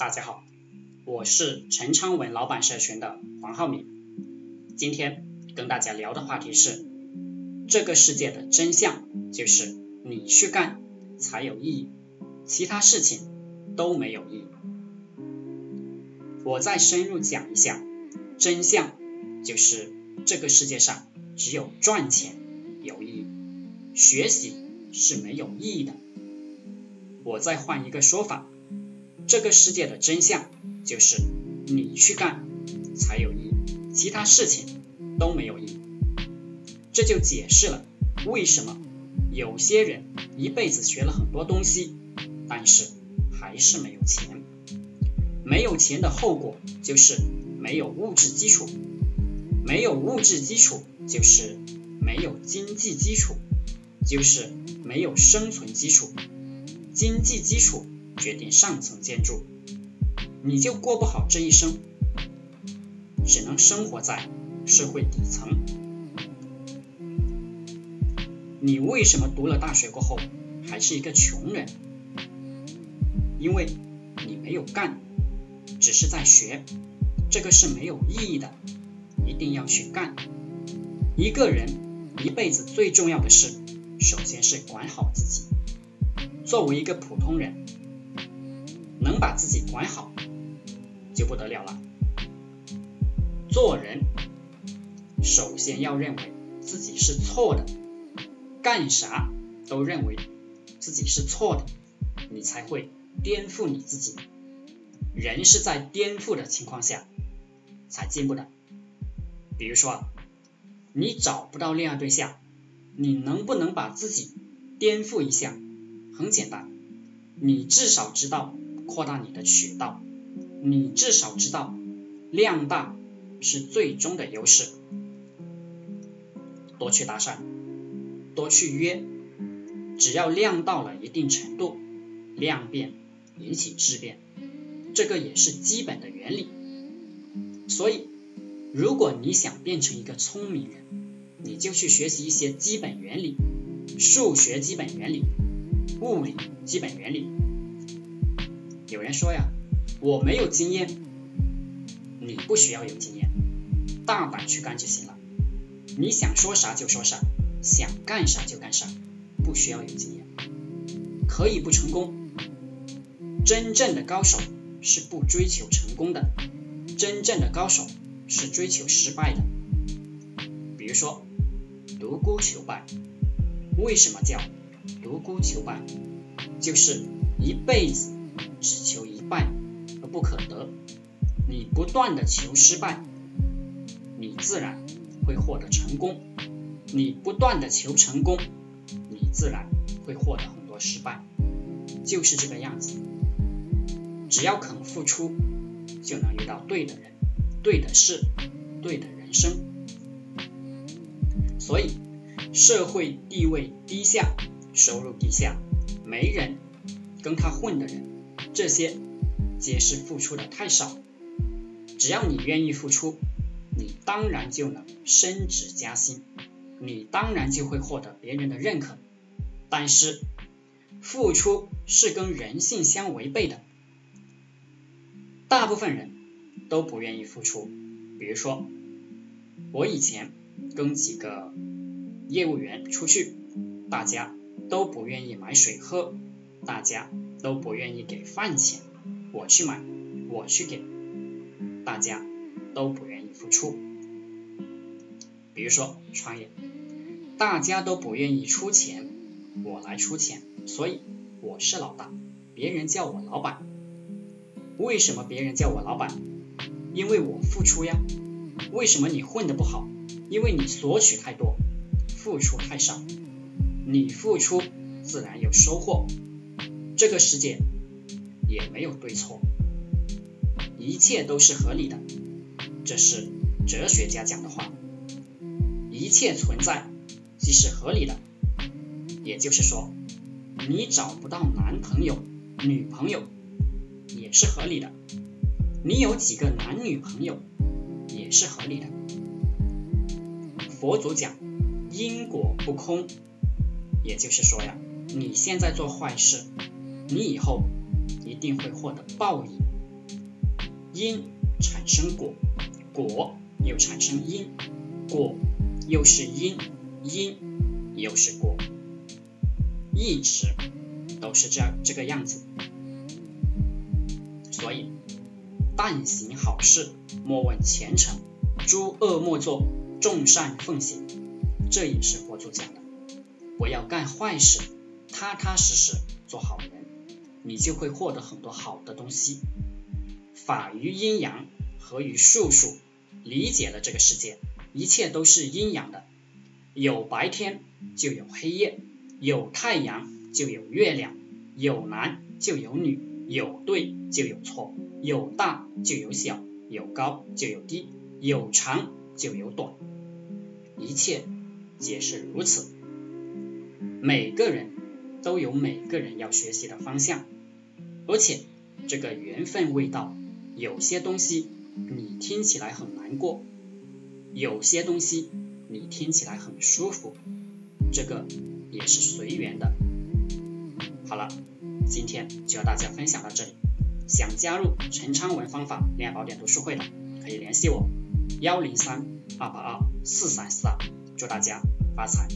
大家好，我是陈昌文老板社群的黄浩明。今天跟大家聊的话题是：这个世界的真相就是你去干才有意义，其他事情都没有意义。我再深入讲一下，真相就是这个世界上只有赚钱有意义，学习是没有意义的。我再换一个说法，这个世界的真相就是你去干才有意义，其他事情都没有意义。这就解释了为什么有些人一辈子学了很多东西，但是还是没有钱。没有钱的后果就是没有物质基础，没有物质基础就是没有经济基础，就是没有生存基础。经济基础决定上层建筑，你就过不好这一生，只能生活在社会底层。你为什么读了大学过后还是一个穷人？因为你没有干，只是在学，这个是没有意义的，一定要去干。一个人一辈子最重要的事，首先是管好自己。作为一个普通人，能把自己管好就不得了了。做人首先要认为自己是错的，干啥都认为自己是错的，你才会颠覆你自己。人是在颠覆的情况下才进步的。比如说，你找不到恋爱对象，你能不能把自己颠覆一下？很简单，你至少知道扩大你的渠道，你至少知道量大是最终的优势。多去搭讪，多去约，只要量到了一定程度，量变引起质变，这个也是基本的原理。所以，如果你想变成一个聪明人，你就去学习一些基本原理，数学基本原理。物理基本原理。有人说呀，我没有经验，你不需要有经验，大胆去干就行了。你想说啥就说啥，想干啥就干啥，不需要有经验，可以不成功。真正的高手是不追求成功的，真正的高手是追求失败的。比如说，独孤求败，为什么叫？独孤求败，就是一辈子只求一败而不可得。你不断的求失败，你自然会获得成功；你不断的求成功，你自然会获得很多失败。就是这个样子。只要肯付出，就能遇到对的人、对的事、对的人生。所以，社会地位低下。收入低下、没人跟他混的人，这些皆是付出的太少。只要你愿意付出，你当然就能升职加薪，你当然就会获得别人的认可。但是，付出是跟人性相违背的，大部分人都不愿意付出。比如说，我以前跟几个业务员出去，大家。都不愿意买水喝，大家都不愿意给饭钱，我去买，我去给，大家都不愿意付出。比如说创业，大家都不愿意出钱，我来出钱，所以我是老大，别人叫我老板。为什么别人叫我老板？因为我付出呀。为什么你混得不好？因为你索取太多，付出太少。你付出自然有收获，这个世界也没有对错，一切都是合理的，这是哲学家讲的话。一切存在即是合理的，也就是说，你找不到男朋友、女朋友也是合理的，你有几个男女朋友也是合理的。佛祖讲因果不空。也就是说呀，你现在做坏事，你以后一定会获得报应。因产生果，果又产生因，果又是因，因又是果，一直都是这这个样子。所以，但行好事，莫问前程；诸恶莫作，众善奉行。这也是佛祖讲的。不要干坏事，踏踏实实做好人，你就会获得很多好的东西。法于阴阳，合于术数，理解了这个世界，一切都是阴阳的。有白天就有黑夜，有太阳就有月亮，有男就有女，有对就有错，有大就有小，有高就有低，有长就有短，一切皆是如此。每个人都有每个人要学习的方向，而且这个缘分未到，有些东西你听起来很难过，有些东西你听起来很舒服，这个也是随缘的。好了，今天就和大家分享到这里。想加入陈昌文方法恋爱宝典读书会的，可以联系我幺零三二八二四三四二，祝大家发财。